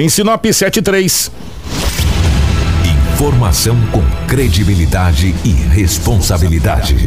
Em Sinop 73. Informação com credibilidade e responsabilidade.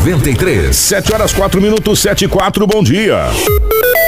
93. 7 horas 4 minutos, 7 e 4, bom dia.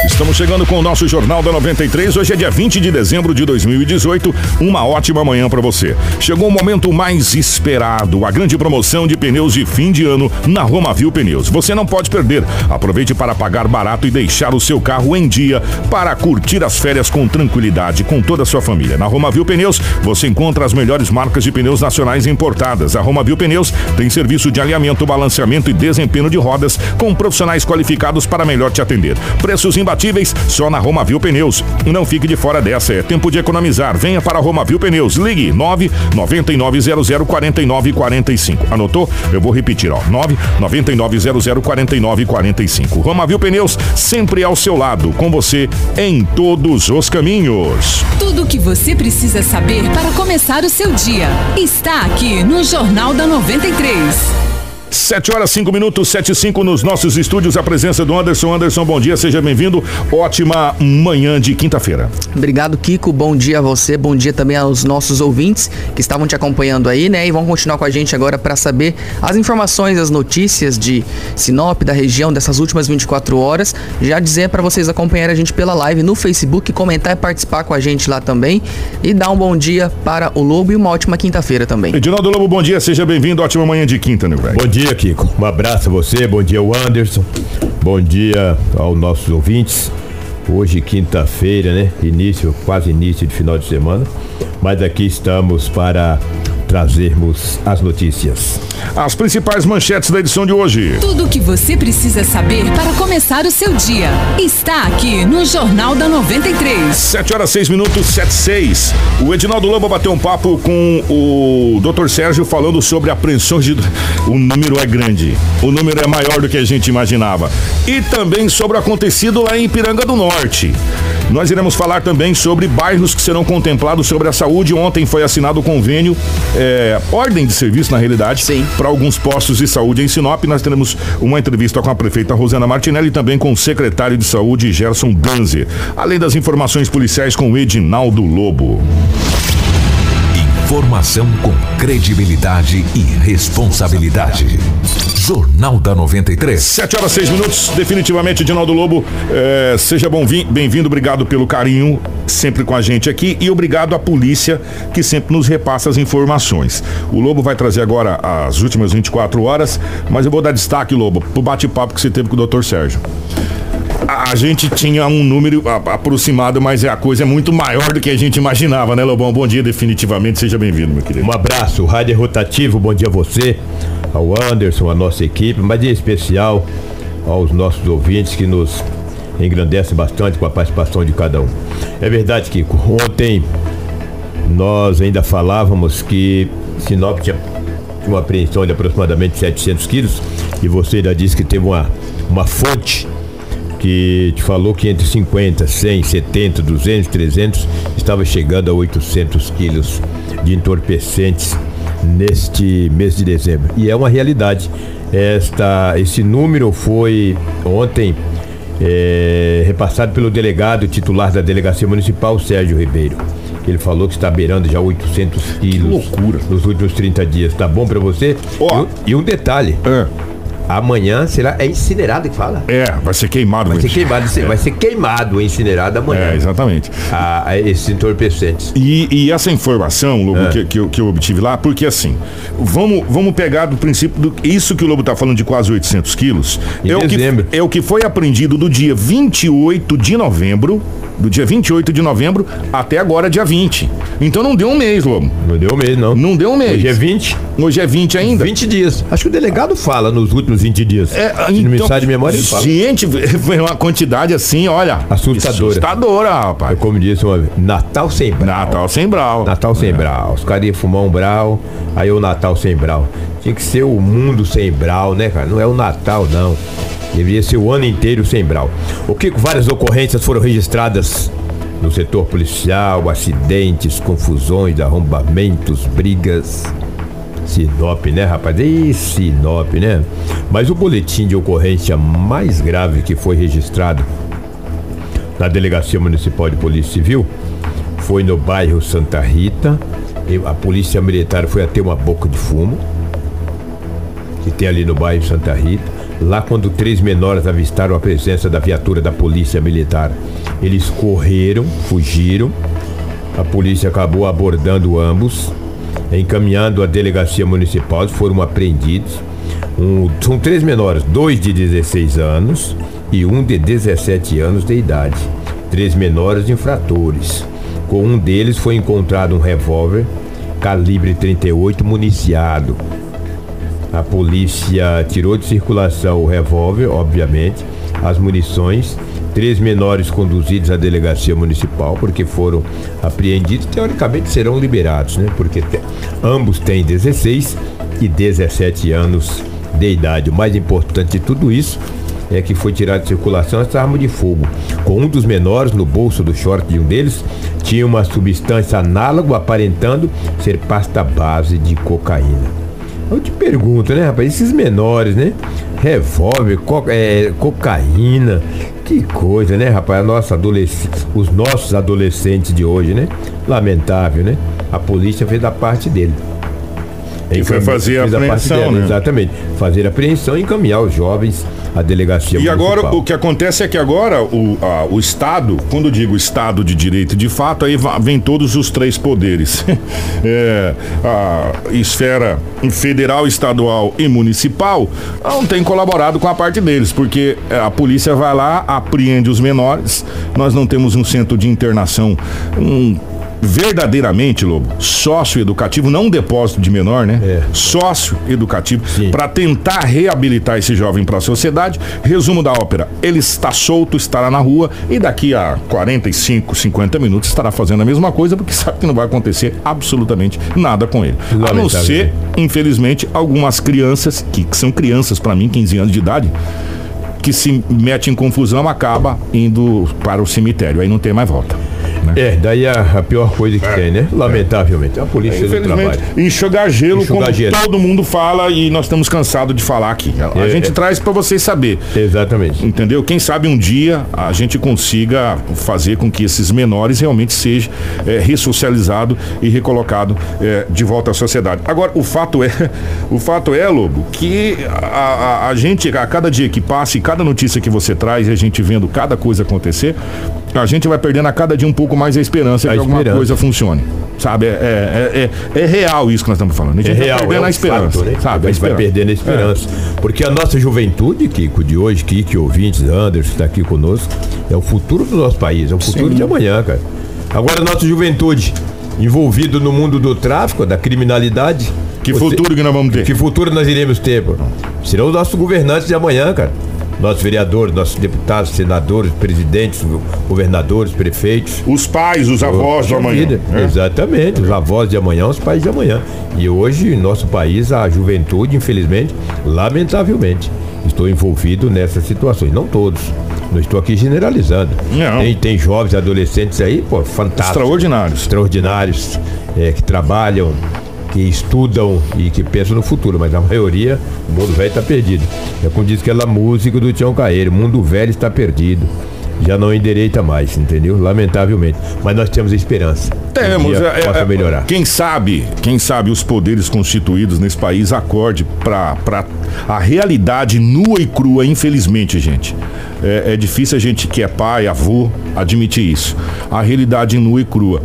Estamos chegando com o nosso Jornal da 93. Hoje é dia 20 de dezembro de 2018. Uma ótima manhã para você. Chegou o momento mais esperado, a grande promoção de pneus de fim de ano na Romavil Pneus. Você não pode perder. Aproveite para pagar barato e deixar o seu carro em dia para curtir as férias com tranquilidade com toda a sua família. Na Romavil Pneus você encontra as melhores marcas de pneus nacionais importadas. A Romavil Pneus tem serviço de alinhamento, balanceamento e desempenho de rodas com profissionais qualificados para melhor te atender. Preços imbatíveis só na Romavil Pneus. Não fique de fora dessa, é tempo de economizar. Venha para a Romavil Pneus. Ligue 99900 4945. Anotou? Eu vou repetir, ó. 99900 4945. Romavil Pneus sempre ao seu lado, com você em todos os caminhos. Tudo o que você precisa saber para começar o seu dia está aqui no Jornal da 93. 7 horas 5 minutos, 7 e 5 nos nossos estúdios. A presença do Anderson. Anderson, bom dia, seja bem-vindo. Ótima manhã de quinta-feira. Obrigado, Kiko. Bom dia a você. Bom dia também aos nossos ouvintes que estavam te acompanhando aí, né? E vão continuar com a gente agora para saber as informações, as notícias de Sinop, da região, dessas últimas 24 horas. Já dizer para vocês acompanharem a gente pela live no Facebook, comentar e participar com a gente lá também. E dar um bom dia para o Lobo e uma ótima quinta-feira também. Edinaldo Lobo, bom dia, seja bem-vindo. Ótima manhã de quinta, meu velho. Bom dia dia, Kiko. Um abraço a você, bom dia Anderson, bom dia aos nossos ouvintes. Hoje, quinta-feira, né? Início, quase início de final de semana. Mas aqui estamos para trazermos as notícias. As principais manchetes da edição de hoje. Tudo o que você precisa saber para começar o seu dia está aqui no Jornal da 93. 7 horas 6 minutos, 7 6. O Edinaldo Lamba bateu um papo com o Dr. Sérgio falando sobre apreensões de. O número é grande. O número é maior do que a gente imaginava. E também sobre o acontecido lá em Piranga do Norte. Nós iremos falar também sobre bairros que serão contemplados sobre a saúde. Ontem foi assinado o convênio, é, ordem de serviço, na realidade, para alguns postos de saúde em Sinop. Nós teremos uma entrevista com a prefeita Rosana Martinelli e também com o secretário de saúde, Gerson Danzer. Além das informações policiais com Edinaldo Lobo. Informação com credibilidade e responsabilidade. Jornal da 93. 7 horas 6 minutos. Definitivamente, Dinaldo Lobo, é, seja bem-vindo. Obrigado pelo carinho sempre com a gente aqui e obrigado à polícia que sempre nos repassa as informações. O Lobo vai trazer agora as últimas 24 horas, mas eu vou dar destaque, Lobo, pro bate-papo que você teve com o Dr. Sérgio a gente tinha um número aproximado, mas é a coisa é muito maior do que a gente imaginava, né, Lobão? Bom dia, definitivamente. Seja bem-vindo, meu querido. Um abraço, Rádio Rotativo. Bom dia a você, ao Anderson, a nossa equipe, mas em especial aos nossos ouvintes que nos engrandece bastante com a participação de cada um. É verdade, Kiko. Ontem nós ainda falávamos que Sinop tinha uma apreensão de aproximadamente 700 quilos e você já disse que teve uma, uma fonte que te falou que entre 50, 100, 70, 200, 300 estava chegando a 800 quilos de entorpecentes neste mês de dezembro. E é uma realidade. Esta, esse número foi ontem é, repassado pelo delegado titular da Delegacia Municipal, Sérgio Ribeiro. Ele falou que está beirando já 800 quilos nos últimos 30 dias. Tá bom para você? Oh. E, e, um detalhe. É amanhã será é incinerado que fala? É, vai ser queimado. Vai ser queimado, é. vai ser queimado, incinerado amanhã. É, exatamente. A, a esses entorpecentes. E, e essa informação, Lobo, é. que, que, eu, que, eu obtive lá, porque assim, vamos, vamos pegar do princípio do isso que o Lobo está falando de quase 800 quilos. Em é dezembro. O que, é o que foi apreendido do dia 28 de novembro Do dia 28 de novembro até agora, dia 20. Então não deu um mês, Lobo. Não deu um mês, não. Não deu um mês. Hoje é 20. Hoje é 20 ainda? 20 dias. Acho que o delegado fala nos últimos 20 dias. É, Se não me sai de memória, ele fala. Gente, foi uma quantidade assim, olha. Assustadora. Assustadora, É rapaz. como disse uma vez, Natal sem brau. Natal sem brau. Natal sem brau. Os caras iam fumar um brau, aí o Natal sem brau. Tinha que ser o mundo sem brau, né, cara? Não é o Natal, não. Deveria ser o ano inteiro sem brau. O que várias ocorrências foram registradas no setor policial, acidentes, confusões, arrombamentos, brigas. Sinop, né, rapaz? Ih, Sinop, né? Mas o boletim de ocorrência mais grave que foi registrado na Delegacia Municipal de Polícia Civil foi no bairro Santa Rita. E a Polícia Militar foi até uma boca de fumo que tem ali no bairro Santa Rita. Lá, quando três menores avistaram a presença da viatura da Polícia Militar, eles correram, fugiram. A polícia acabou abordando ambos, encaminhando a delegacia municipal, foram apreendidos. Um- são três menores, dois de 16 anos e um de 17 anos de idade. Três menores infratores. Com um deles foi encontrado um revólver calibre 38 municiado. A polícia tirou de circulação o revólver, obviamente, as munições. Três menores conduzidos à delegacia municipal, porque foram apreendidos, teoricamente serão liberados, né? Porque te- ambos têm 16 e 17 anos de idade. O mais importante de tudo isso é que foi tirada de circulação essa arma de fogo. Com um dos menores, no bolso do short de um deles, tinha uma substância análoga aparentando ser pasta base de cocaína. Eu te pergunto, né, rapaz? Esses menores, né? Revólver, co- é, cocaína, que coisa, né, rapaz? A nossa adolesc... Os nossos adolescentes de hoje, né? Lamentável, né? A polícia fez a parte dele. E foi fazer a apreensão, dela, né? Exatamente. Fazer a apreensão e encaminhar os jovens à delegacia E agora, municipal. o que acontece é que agora o, a- o Estado, quando digo Estado de Direito de fato, aí vem todos os três poderes. É, a esfera federal, estadual e municipal não tem colaborado com a parte deles, porque é, a polícia vai lá, apreende os menores, nós não temos um centro de internação, um verdadeiramente, Lobo, sócio-educativo, não um depósito de menor, né? É. Sócio-educativo, Sim. para tentar reabilitar esse jovem para a sociedade. Resumo da ópera: ele está solto, estará na rua e daqui a 45, 50 minutos estará fazendo a mesma coisa, porque sabe que não vai acontecer absolutamente nada com ele. A não ser, né? infelizmente, algumas crianças, que, que são crianças para mim, 15 anos de idade, que se mete em confusão, acaba indo para o cemitério. Aí não tem mais volta. Né? É, daí a, a pior coisa que tem, né? Lamentavelmente. A polícia do trabalho. enxugar gelo, Enxugar como gelo. todo mundo fala e nós estamos cansados de falar aqui. A É, gente é. traz para vocês saber. Exatamente. Entendeu? Quem sabe um dia a gente consiga fazer com que esses menores realmente sejam é, ressocializados e recolocados é, de volta à sociedade. Agora, o fato é, o fato é, Lobo, que a, a- a gente, a cada dia que passa e cada notícia que você traz e a gente vendo cada coisa acontecer, a gente vai perdendo a cada dia um pouco mais a esperança A de que alguma esperança. coisa funcione. Sabe? É, é, é, é real isso que nós estamos falando. A gente É vai real, perdendo é a um esperança. fato, né? Sabe? A A gente vai perdendo a esperança. Porque a nossa juventude, Kiko, de hoje, Kiko, ouvintes, Anderson, que está aqui conosco, é o futuro do nosso país, é o futuro de amanhã, cara. Agora, a nossa juventude, envolvido no mundo do tráfico, da criminalidade. Que futuro que nós vamos ter? Que futuro nós iremos ter, pô? Serão os nossos governantes de amanhã, cara. Nossos vereadores, nossos deputados, senadores, presidentes, governadores, prefeitos. Os pais, os avós do Poxa amanhã. né? Exatamente, os avós de amanhã, os pais de amanhã. E hoje, em nosso país, a juventude, infelizmente, lamentavelmente, estou envolvido nessas situações. Não todos. Não estou aqui generalizando. Não. Tem, tem jovens adolescentes aí, pô, fantásticos. Extraordinários. Extraordinários, é, que trabalham, que estudam e que pensam no futuro, mas a maioria, o mundo velho está perdido. É como diz aquela música do Tião Caeiro, o mundo velho está perdido. Já não endireita mais, entendeu? Lamentavelmente. Mas nós temos esperança. Temos, Um é, é, possa é, melhorar. Quem sabe, quem sabe os poderes constituídos nesse país acorde para a realidade nua e crua, infelizmente, gente. É, é difícil a gente que é pai, avô, admitir isso. A realidade nua e crua.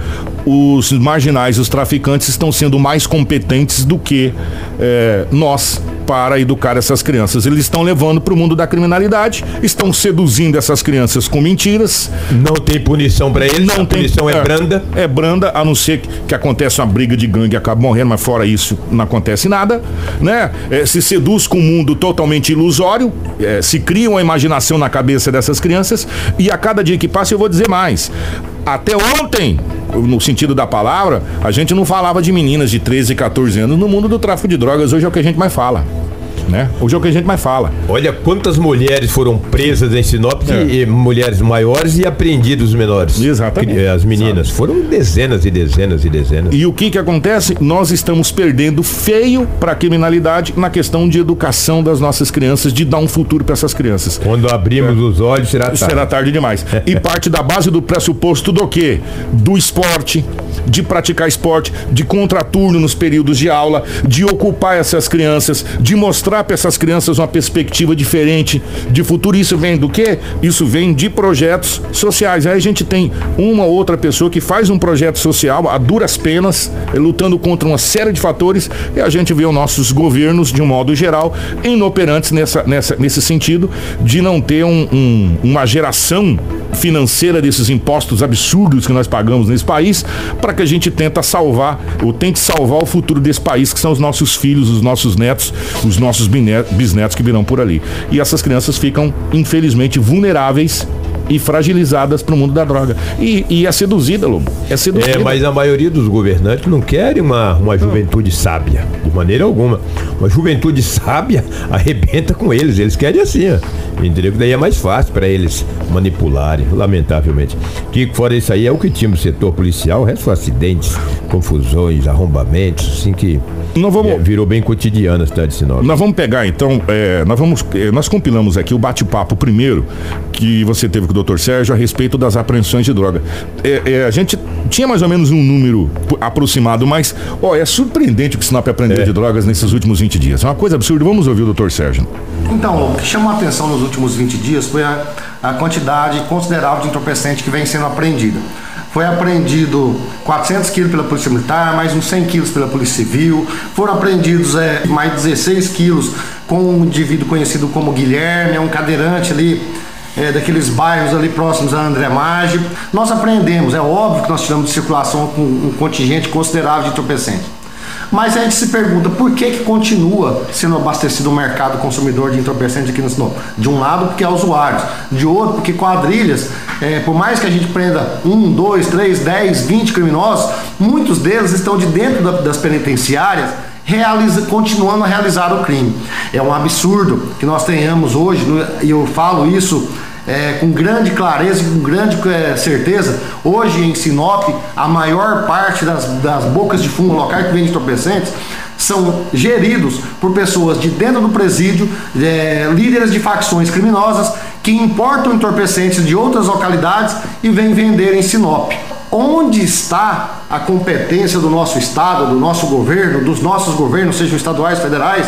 os marginais, os traficantes estão sendo mais competentes do que é, nós para educar essas crianças. Eles estão levando para o mundo da criminalidade, estão seduzindo essas crianças com mentiras. Não tem punição para eles, Não a tem punição é, branda. É branda, a não ser que, que acontece uma briga de gangue e acaba morrendo, mas fora isso não acontece nada, né? É, se seduz com um mundo totalmente ilusório, é, se cria uma imaginação na cabeça dessas crianças e a cada dia que passa eu vou dizer mais. Até ontem, no sentido da palavra, a gente não falava de meninas de 13, 14 anos no mundo do tráfico de drogas. Hoje é o que a gente mais fala. Né? Hoje é o que a gente mais fala. Olha quantas mulheres foram presas em Sinop, É. e, e mulheres maiores e apreendidos menores. Exatamente. Que- As meninas. Foram dezenas e dezenas e dezenas. E o que que acontece? Nós estamos perdendo feio para a criminalidade na questão de educação das nossas crianças, de dar um futuro para essas crianças. Quando abrimos os olhos, será tarde. Será tarde demais. E parte da base do pressuposto do quê? Do esporte, de praticar esporte, de contraturno nos períodos de aula, de ocupar essas crianças, de mostrar para essas crianças uma perspectiva diferente de futuro. Isso vem do quê? Isso vem de projetos sociais. Aí a gente tem uma ou outra pessoa que faz um projeto social a duras penas, lutando contra uma série de fatores, e a gente vê os nossos governos, de um modo geral, inoperantes nessa, nessa, nesse sentido de não ter um- um- uma geração financeira desses impostos absurdos que nós pagamos nesse país, para que a gente tenta salvar, ou tente salvar o futuro desse país, que são os nossos filhos, os nossos netos, os nossos bisnetos que virão por ali. E essas crianças ficam, infelizmente, vulneráveis e fragilizadas para o mundo da droga. E, e é seduzida, Lobo. É seduzida. É, mas a maioria dos governantes não querem uma, uma juventude sábia, de maneira alguma. Uma juventude sábia arrebenta com eles, eles querem assim, ó. Entendeu? Que daí é mais fácil para eles manipularem, lamentavelmente. Que fora isso aí é o que tinha no setor policial, o resto são acidentes, confusões, arrombamentos, assim que Não vamos- é, virou bem cotidiano a cidade de Sinop. Nós vamos pegar então, é, nós vamos, é, nós compilamos aqui o bate-papo primeiro que você teve com o Dr. Sérgio a respeito das apreensões de droga. É, é, a gente tinha mais ou menos um número aproximado, mas ó, é surpreendente o que o Sinop aprendeu É. de drogas nesses últimos 20 dias. É uma coisa absurda. Vamos ouvir o Dr. Sérgio. Então, o que chamou a atenção nos últimos 20 dias foi a, a quantidade considerável de entorpecente que vem sendo apreendida. Foi apreendido 400 quilos pela Polícia Militar, mais uns 100 quilos pela Polícia Civil. Foram apreendidos é, mais 16 quilos com um indivíduo conhecido como Guilherme, é um cadeirante ali é, daqueles bairros ali próximos a André Maggi. Nós apreendemos, é óbvio que nós tiramos de circulação com um contingente considerável de entorpecente. Mas a gente se pergunta por que, que continua sendo abastecido o mercado consumidor de entorpecentes aqui no Sinop? De um lado, porque há usuários, de outro, porque quadrilhas, eh, por mais que a gente prenda um, dois, três, dez, vinte criminosos, muitos deles estão de dentro da- das penitenciárias realiza, continuando a realizar o crime. É um absurdo que nós tenhamos hoje, e eu falo isso é, com grande clareza e com grande é, certeza, hoje em Sinop, a maior parte das, das bocas de fumo locais que vendem entorpecentes são geridos por pessoas de dentro do presídio, é, líderes de facções criminosas que importam entorpecentes de outras localidades e vêm vender em Sinop. Onde está a competência do nosso Estado, do nosso governo, dos nossos governos, sejam estaduais, federais,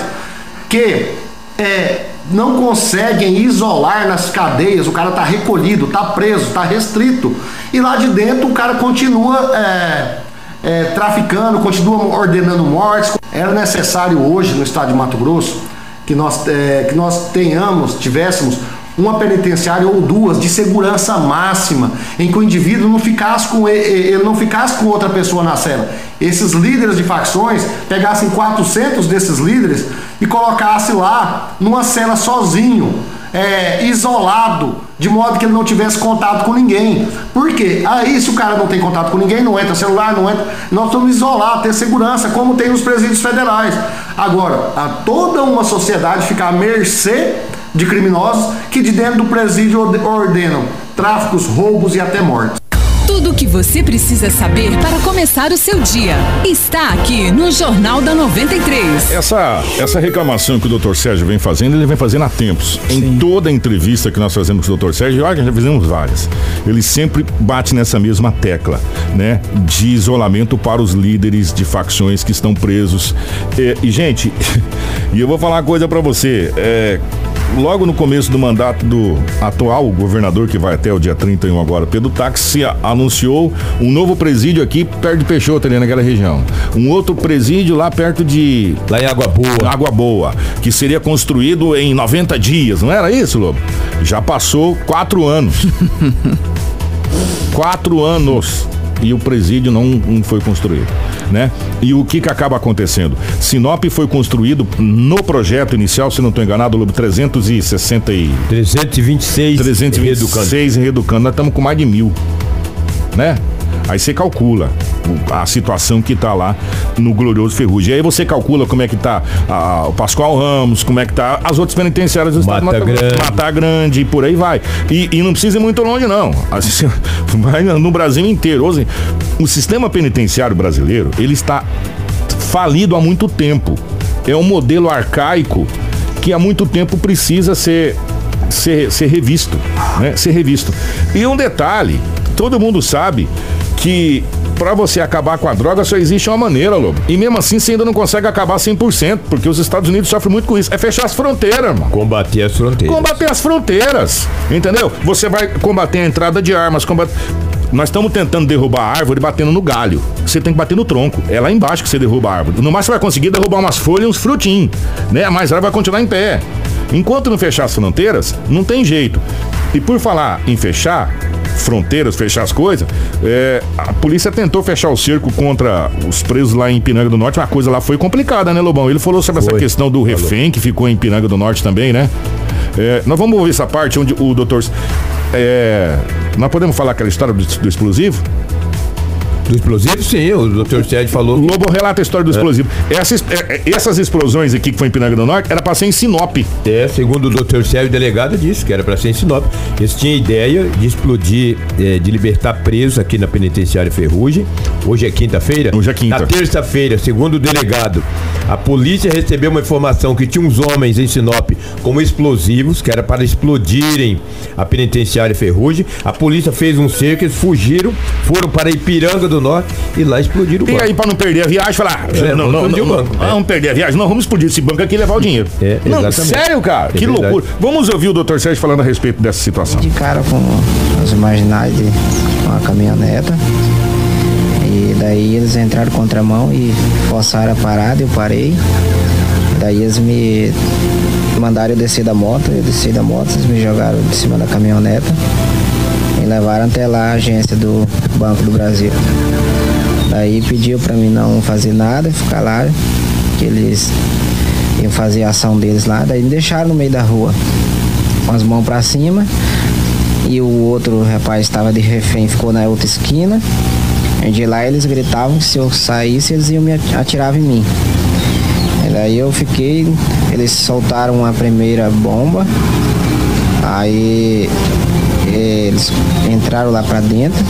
que é, não conseguem isolar nas cadeias, o cara está recolhido, está preso, está restrito, e lá de dentro o cara continua é, é, traficando, continua ordenando mortes. Era necessário hoje no estado de Mato Grosso que nós, é, que nós tenhamos, tivéssemos uma penitenciária ou duas de segurança máxima, em que o indivíduo não ficasse com ele, ele não ficasse com outra pessoa na cela. Esses líderes de facções pegassem 400 desses líderes e colocasse lá numa cela sozinho, é, isolado, de modo que ele não tivesse contato com ninguém. Por quê? Aí, se o cara não tem contato com ninguém, não entra celular, não entra. Nós vamos isolar, ter segurança, como tem nos presídios federais. Agora, a toda uma sociedade ficar à mercê de criminosos que de dentro do presídio orde- ordenam tráficos, roubos e até mortes. Tudo o que você precisa saber para começar o seu dia está aqui no Jornal da 93. Essa, essa reclamação que o Dr. Sérgio vem fazendo, ele vem fazendo há tempos. Em toda entrevista que nós fazemos com o Dr. Sérgio, olha, já fizemos várias. Ele sempre bate nessa mesma tecla, né? De isolamento para os líderes de facções que estão presos. É, e, gente, e eu vou falar uma coisa pra você. É, logo no começo do mandato do atual governador, que vai até o dia 31 agora, Pedro Táxi, anunciou um novo presídio aqui perto de Peixoto, ali naquela região. Um outro presídio lá perto de. Lá em Água Boa. Água Boa, que seria construído em 90 dias, não era isso, Lobo? Já passou quatro anos. quatro anos e o presídio não, não foi construído. Né? E o que, que acaba acontecendo? Sinop foi construído no projeto inicial, se não estou enganado, Lobo, 360 e... 326 326 em Reducando. Nós estamos com mais de mil, né? Aí você calcula a situação que está lá no Glorioso Ferrugem. E aí você calcula como é que está o Pascoal Ramos, como é que tá as outras penitenciárias do Mata estado. Grande. Mata Grande, e por aí vai. E, e não precisa ir muito longe, não. Assim, vai no Brasil inteiro. Assim, o sistema penitenciário brasileiro, ele está falido há muito tempo. É um modelo arcaico que há muito tempo precisa ser ser, ser revisto, né? Ser revisto. E um detalhe, todo mundo sabe que para você acabar com a droga só existe uma maneira, Lobo. E mesmo assim você ainda não consegue acabar 100%, porque os Estados Unidos sofrem muito com isso. É fechar as fronteiras, irmão. Combater as fronteiras. Combater as fronteiras, entendeu? Você vai combater a entrada de armas, combater... Nós estamos tentando derrubar a árvore batendo no galho. Você tem que bater no tronco. É lá embaixo que você derruba a árvore. No você vai conseguir derrubar umas folhas e uns frutinhos, né? Mas ela vai continuar em pé. Enquanto não fechar as fronteiras, não tem jeito. E por falar em fechar fronteiras, fechar as coisas, é, a polícia tentou fechar o cerco contra os presos lá em Pinanga do Norte. Uma coisa lá foi complicada, né, Lobão? Ele falou sobre essa Foi. questão do refém que ficou em Pinanga do Norte também, né? É, nós vamos ouvir essa parte onde o doutor. É, nós podemos falar aquela história do, do explosivo? Do explosivo, sim, o doutor Sérgio O falou. Lobo relata a história do explosivo. Essas, é, é, essas explosões aqui que foi em Pinanga do Norte era pra ser em Sinop. É, segundo o doutor Sérgio, delegado, disse que era para ser em Sinop. Eles tinham ideia de explodir, é, de libertar presos aqui na penitenciária Ferrugem. Hoje é quinta-feira? Hoje é quinta. Na terça-feira, segundo o delegado, a polícia recebeu uma informação que tinha uns homens em Sinop com explosivos, que era para explodirem a penitenciária Ferrugem. A polícia fez um cerco, eles fugiram, foram para Ipiranga do Norte e lá explodiram o E banco. aí, pra não perder a viagem, falar. É, não, não, não, banco. não, É. vamos perder a viagem. Não, vamos explodir esse banco aqui e levar o dinheiro. É, não, sério, cara? É que verdade. loucura. Vamos ouvir o doutor Sérgio falando a respeito dessa situação. de cara com os marginais de uma caminhoneta. E daí eles entraram contramão e forçaram a parada, eu parei. Daí eles me mandaram eu descer da moto, eu desci da moto, eles me jogaram de cima da caminhoneta e levaram até lá a agência do Banco do Brasil. Daí pediu pra mim não fazer nada, ficar lá, que eles iam fazer a ação deles lá, daí me deixaram no meio da rua, com as mãos pra cima. E o outro rapaz estava de refém, ficou na outra esquina. E de lá eles gritavam que se eu saísse, eles iam me atirar em mim. E daí eu fiquei, eles soltaram a primeira bomba, aí eh, eles entraram lá pra dentro,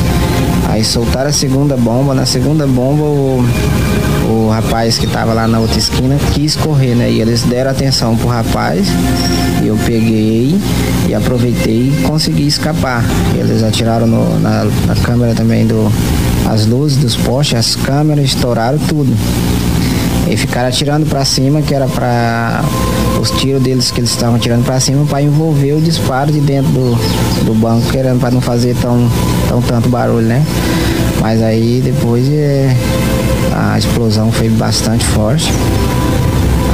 aí soltaram a segunda bomba, na segunda bomba o, o rapaz que tava lá na outra esquina quis correr, né? E eles deram atenção pro rapaz, e eu peguei e aproveitei e consegui escapar. Eles atiraram no- na, na câmera também do. As luzes dos postes, as câmeras estouraram tudo. E ficaram atirando pra cima, que era pra. Os tiros deles que eles estavam atirando pra cima para envolver o disparo de dentro do, do banco, querendo para não fazer tão, tão tanto barulho, né? Mas aí depois é, a explosão foi bastante forte.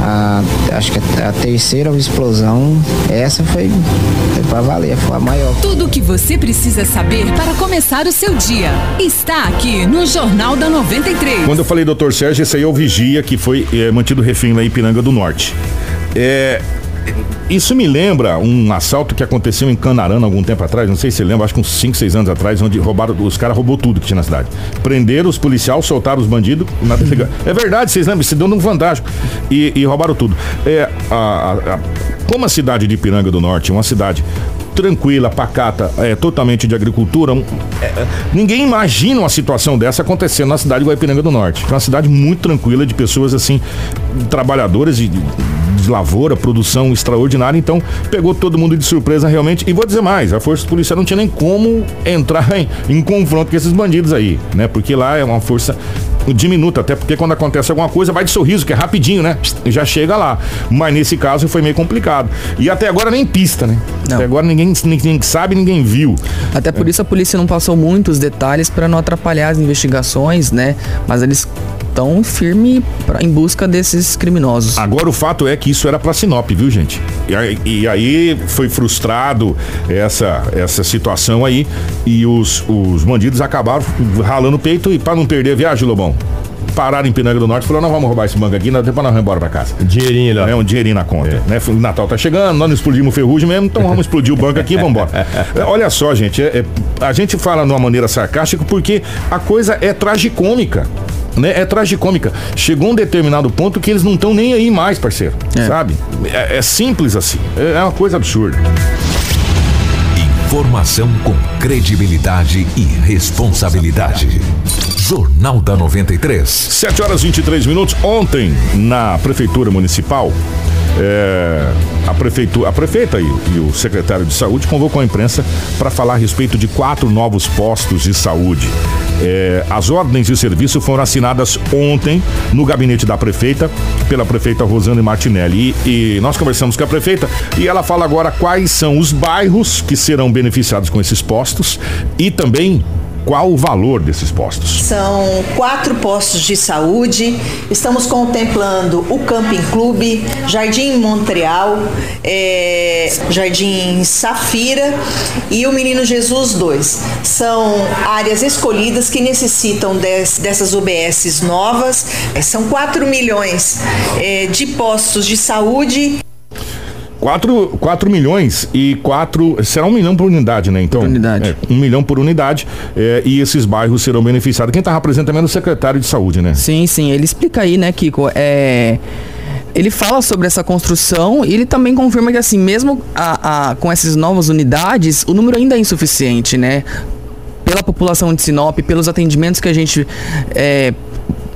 A- acho que a, a terceira explosão, essa foi, foi pra valer, foi a maior. Tudo o que você precisa saber para começar o seu dia está aqui no Jornal da 93. Quando eu falei doutor Sérgio, esse aí é o Vigia, que foi é, mantido refém lá em Piranga do Norte. É, isso me lembra um assalto que aconteceu em Canarana algum tempo atrás, não sei se você lembra, acho que uns 5, 6 anos atrás, onde roubaram, os caras roubou tudo que tinha na cidade. Prenderam os policiais, soltaram os bandidos na delegacia. É verdade, vocês lembram, se deu um vandástico. E, e roubaram tudo. É, a- a- a- como a cidade de Piranga do Norte é uma cidade tranquila, pacata, é, totalmente de agricultura. é, ninguém imagina uma situação dessa acontecendo na cidade de Guaipiranga do Norte. É uma cidade muito tranquila, de pessoas assim, trabalhadoras de, de lavoura, produção extraordinária. Então, pegou todo mundo de surpresa realmente. E vou dizer mais, a força policial não tinha nem como entrar em, em confronto com esses bandidos aí, né? Porque lá é uma força diminuta, até porque quando acontece alguma coisa, vai de sorriso, que é rapidinho, né? Já chega lá. Mas nesse caso foi meio complicado. E até agora nem pista, né? Não. Até agora ninguém, ninguém sabe, ninguém viu. Até por isso a polícia não passou muitos detalhes para não atrapalhar as investigações, né? Mas eles estão firme pra, em busca desses criminosos. Agora o fato é que isso era pra Sinop, viu, gente? E aí, e aí foi frustrado essa, essa situação aí e os, os bandidos acabaram ralando o peito e para não perder a viagem, Lobão. Pararam em Pinanga do Norte e falaram: não vamos roubar esse banco aqui, não, depois nós vamos embora pra casa. Dinheirinho lá. É um dinheirinho na conta. Né? O Natal tá chegando, nós não explodimos ferrugem mesmo, então vamos explodir o banco aqui e vamos embora. Olha só, gente, é- é- a gente fala de uma maneira sarcástica porque a coisa é tragicômica. Né? É tragicômica. Chegou um determinado ponto que eles não estão nem aí mais, parceiro. É. Sabe? É, é simples assim. É é uma coisa absurda. Informação com credibilidade e responsabilidade. Jornal da 93. 7 horas 23 minutos. Ontem, na Prefeitura Municipal, é, a, prefeitura, a prefeita e, e o secretário de saúde convocou a imprensa para falar a respeito de quatro novos postos de saúde. É, as ordens de serviço foram assinadas ontem no gabinete da prefeita, pela prefeita Rosane Martinelli. E, e nós conversamos com a prefeita e ela fala agora quais são os bairros que serão beneficiados com esses postos e também qual o valor desses postos. São quatro postos de saúde. Estamos contemplando o Camping Clube, Jardim Montreal, eh, Jardim Safira e o Menino Jesus 2. São áreas escolhidas que necessitam des- dessas UBSs novas. Eh, São 4 milhões eh, de postos de saúde 4, 4 milhões e 4. Será um milhão por unidade, né? Então, Por unidade. é, um milhão por unidade é, e esses bairros serão beneficiados. Quem está representando também é o secretário de saúde, né? Sim, sim. Ele explica aí, né, Kiko? É. Ele fala sobre essa construção e ele também confirma que, assim, mesmo a- a- com essas novas unidades, o número ainda é insuficiente, né? Pela população de Sinop, pelos atendimentos que a gente é,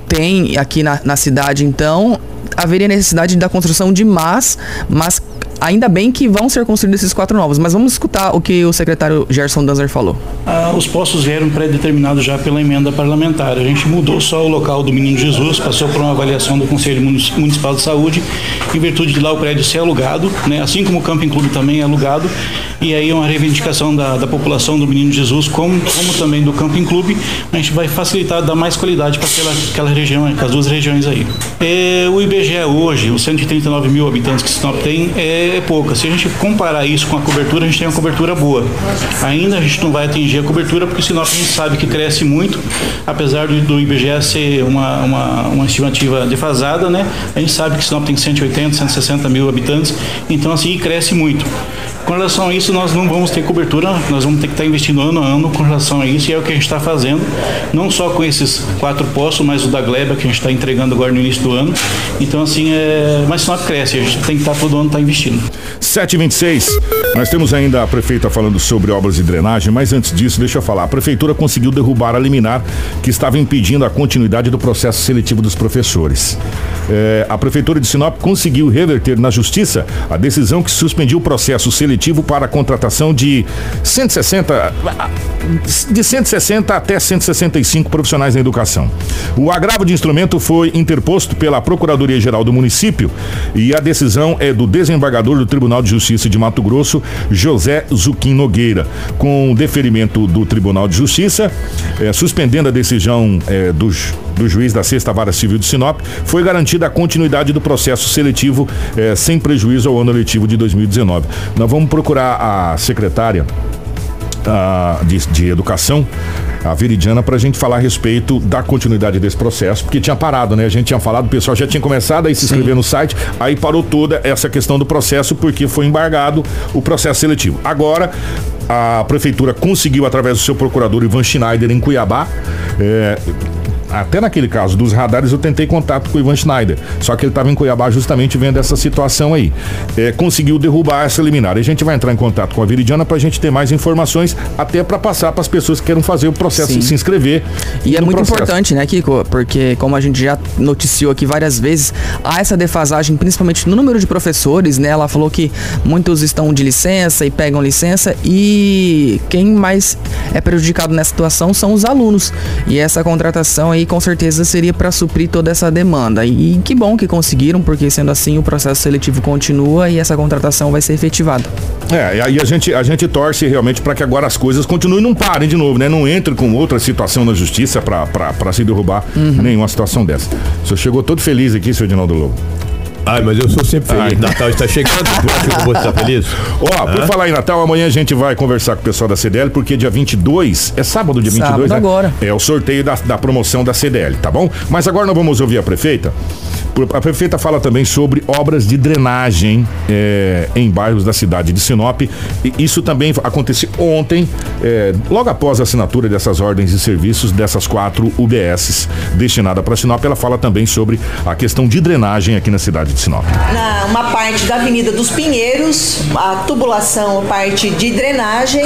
tem aqui na, na cidade, então, haveria necessidade da construção de mais, mas ainda bem que vão ser construídos esses quatro novos. Mas vamos escutar o que o secretário Gerson Danzer falou. Ah, os postos vieram pré-determinados já pela emenda parlamentar. A gente mudou só o local do Menino Jesus, passou por uma avaliação do Conselho Munici- Municipal de Saúde, em virtude de lá o prédio ser alugado, né? assim como o Camping Clube também é alugado, e aí é uma reivindicação da, da população do Menino Jesus, como, como também do Camping Clube, a gente vai facilitar, dar mais qualidade para aquela, aquela região, as duas regiões aí. É, o IBGE hoje, os 139 mil habitantes que Sinop tem, é, é pouca. Se a gente comparar isso com a cobertura, a gente tem uma cobertura boa. Ainda a gente não vai atingir a cobertura, porque Sinop a gente sabe que cresce muito, apesar do, do IBGE ser uma, uma, uma estimativa defasada, né? A gente sabe que Sinop tem 180, 160 mil habitantes, então assim, cresce muito. Com relação a isso, nós não vamos ter cobertura, nós vamos ter que estar investindo ano a ano com relação a isso, e é o que a gente está fazendo, não só com esses quatro postos, mas o da Gleba, que a gente está entregando agora no início do ano. Então, assim, é... mas Sinop cresce, a gente tem que estar todo ano tá investindo. 726. Nós temos ainda a prefeita falando sobre obras de drenagem, mas antes disso, deixa eu falar. A prefeitura conseguiu derrubar a liminar que estava impedindo a continuidade do processo seletivo dos professores. É, a prefeitura de Sinop conseguiu reverter na justiça a decisão que suspendiu o processo seletivo para a contratação de 160 de 160 até 165 profissionais da educação. O agravo de instrumento foi interposto pela Procuradoria-Geral do município e a decisão é do desembargador do Tribunal de Justiça de Mato Grosso, José Zuquim Nogueira. Com deferimento do Tribunal de Justiça, eh, suspendendo a decisão eh, do, ju- do juiz da Sexta Vara Civil de Sinop, foi garantida a continuidade do processo seletivo eh, sem prejuízo ao ano letivo de 2019. Nós vamos procurar a secretária ah, de, de Educação, a Veridiana, para a gente falar a respeito da continuidade desse processo, porque tinha parado, né? A gente tinha falado, o pessoal já tinha começado a se inscrever no site, aí parou toda essa questão do processo, porque foi embargado o processo seletivo. Agora, a prefeitura conseguiu, através do seu procurador Ivan Schneider, em Cuiabá, é, até naquele caso dos radares eu tentei contato com o Ivan Schneider, só que ele estava em Cuiabá justamente vendo essa situação aí. É, conseguiu derrubar essa liminar. E a gente vai entrar em contato com a Viridiana para a gente ter mais informações, até para passar para as pessoas que queiram fazer o processo Sim. e se inscrever. E é muito processo. importante, né, Kiko? Porque, como a gente já noticiou aqui várias vezes, há essa defasagem, principalmente no número de professores, né? Ela falou que muitos estão de licença e pegam licença e quem mais é prejudicado nessa situação são os alunos. E essa contratação aí e com certeza seria para suprir toda essa demanda. E que bom que conseguiram, porque sendo assim o processo seletivo continua e essa contratação vai ser efetivada. É, e aí a gente, a gente torce realmente para que agora as coisas continuem e não parem de novo, né? Não entre com outra situação na justiça para se derrubar uhum. nenhuma situação dessa. O senhor chegou todo feliz aqui, senhor Edinaldo Lobo. Ai, mas eu sou sempre feliz. Ai. Natal está chegando. Tu acha que eu vou estar feliz? Ó, por falar em Natal, amanhã a gente vai conversar com o pessoal da CDL, porque dia 22, é sábado, dia sábado 22, né? agora. É o sorteio da, da promoção da CDL, tá bom? Mas agora nós vamos ouvir a prefeita. A prefeita fala também sobre obras de drenagem é, em bairros da cidade de Sinop. E isso também aconteceu ontem, é, logo após a assinatura dessas ordens de serviços dessas quatro UBSs destinadas para Sinop. Ela fala também sobre a questão de drenagem aqui na cidade de Sinop. Na uma parte da Avenida dos Pinheiros, a tubulação, a parte de drenagem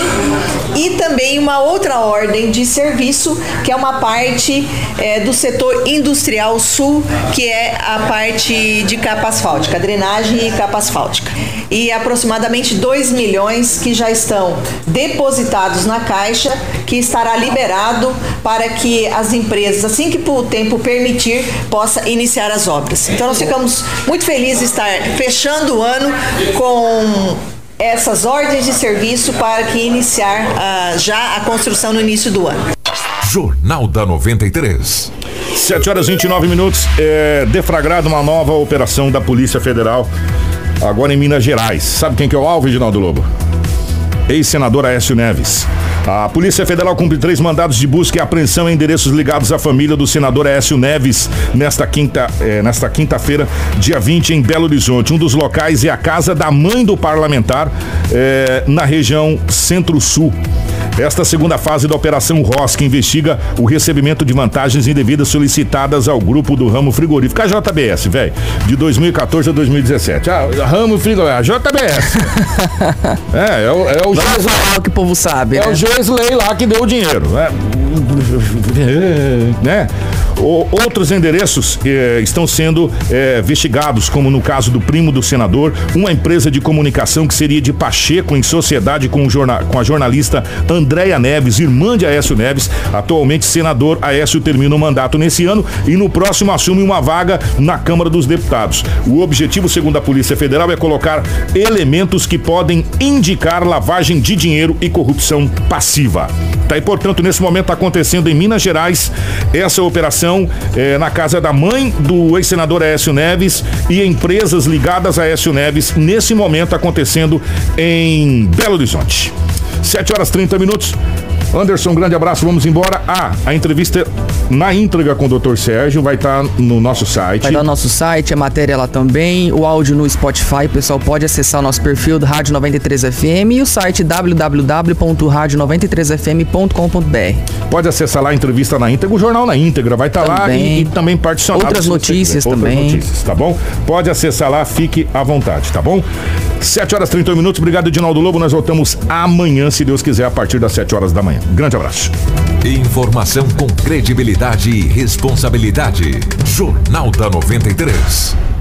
e também uma outra ordem de serviço que é uma parte é, do setor industrial sul, que é a parte de capa asfáltica, drenagem e capa asfáltica. E aproximadamente 2 milhões que já estão depositados na Caixa, que estará liberado para que as empresas, assim que o tempo permitir, possa iniciar as obras. Então nós ficamos muito felizes de estar fechando o ano com essas ordens de serviço para que iniciar uh, já a construção no início do ano. Jornal da 93. 7 horas e 29 minutos. É deflagrada uma nova operação da Polícia Federal, agora em Minas Gerais. Sabe quem que é o alvo, Reginaldo Lobo? Ex-senador Aécio Neves. A Polícia Federal cumpre três mandados de busca e apreensão em endereços ligados à família do senador Aécio Neves nesta quinta, eh, nesta quinta-feira, dia 20, em Belo Horizonte. Um dos locais é a casa da mãe do parlamentar, eh, na região Centro-Sul. Esta segunda fase da Operação que investiga o recebimento de vantagens indevidas solicitadas ao grupo do ramo frigorífico, a JBS, velho, de 2014 a 2017. Ah, ramo frigorífico, a JBS. é, é o, é o Vamos o que o povo sabe. É né? o Joesley lá que deu o dinheiro. É, né? Outros endereços eh, estão sendo eh, investigados, como no caso do primo do senador, uma empresa de comunicação que seria de Pacheco em sociedade com, jornal, com a jornalista Andréia Neves, irmã de Aécio Neves. Atualmente senador, Aécio termina o mandato nesse ano e no próximo assume uma vaga na Câmara dos Deputados. O objetivo, segundo a Polícia Federal, é colocar elementos que podem indicar lavagem de dinheiro e corrupção passiva. Tá, e portanto, nesse momento acontecendo em Minas Gerais essa operação eh, na casa da mãe do ex-senador Aécio Neves e empresas ligadas a Aécio Neves, nesse momento acontecendo em Belo Horizonte. 7 horas 30 minutos. Anderson, um grande abraço, vamos embora. Ah, a entrevista na íntegra com o Dr. Sérgio vai estar tá no nosso site. Vai estar no nosso site, a matéria lá também, o áudio no Spotify, o pessoal pode acessar o nosso perfil do Rádio 93FM e o site www.radio93fm.com.br. Pode acessar lá a entrevista na íntegra, o jornal na íntegra vai estar lá e, e, também particionado. Outras notícias também. Outras notícias, tá bom? Pode acessar lá, fique à vontade, tá bom? 7 horas 31 minutos, obrigado, Edinaldo Lobo. Nós voltamos amanhã, se Deus quiser, a partir das 7 horas da manhã. Grande abraço. Informação com credibilidade e responsabilidade. Jornal da 93.